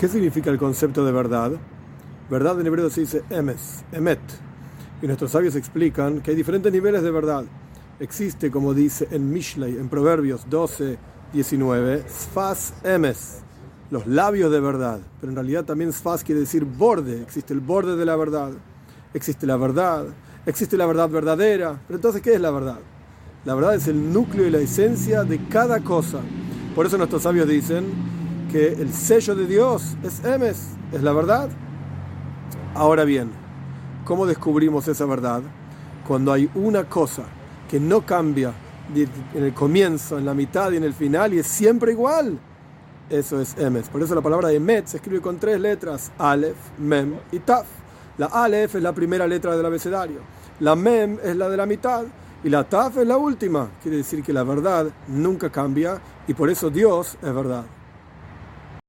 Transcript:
¿Qué significa el concepto de verdad? Verdad en hebreo se dice emes, emet. Y nuestros sabios explican que hay diferentes niveles de verdad. Existe, como dice en Mishlei, en Proverbios 12, 19, sfas emes, los labios de verdad. Pero en realidad también sfas quiere decir borde. Existe el borde de la verdad. Existe la verdad. Existe la verdad verdadera. Pero entonces, ¿qué es la verdad? La verdad es el núcleo y la esencia de cada cosa. Por eso nuestros sabios dicen que el sello de Dios es Emes, es la verdad. Ahora bien, ¿cómo descubrimos esa verdad? Cuando hay una cosa que no cambia en el comienzo, en la mitad y en el final y es siempre igual. Eso es Emes. Por eso la palabra Emet se escribe con tres letras, Aleph, Mem y Taf. La Aleph es la primera letra del abecedario, la Mem es la de la mitad y la Taf es la última. Quiere decir que la verdad nunca cambia y por eso Dios es verdad.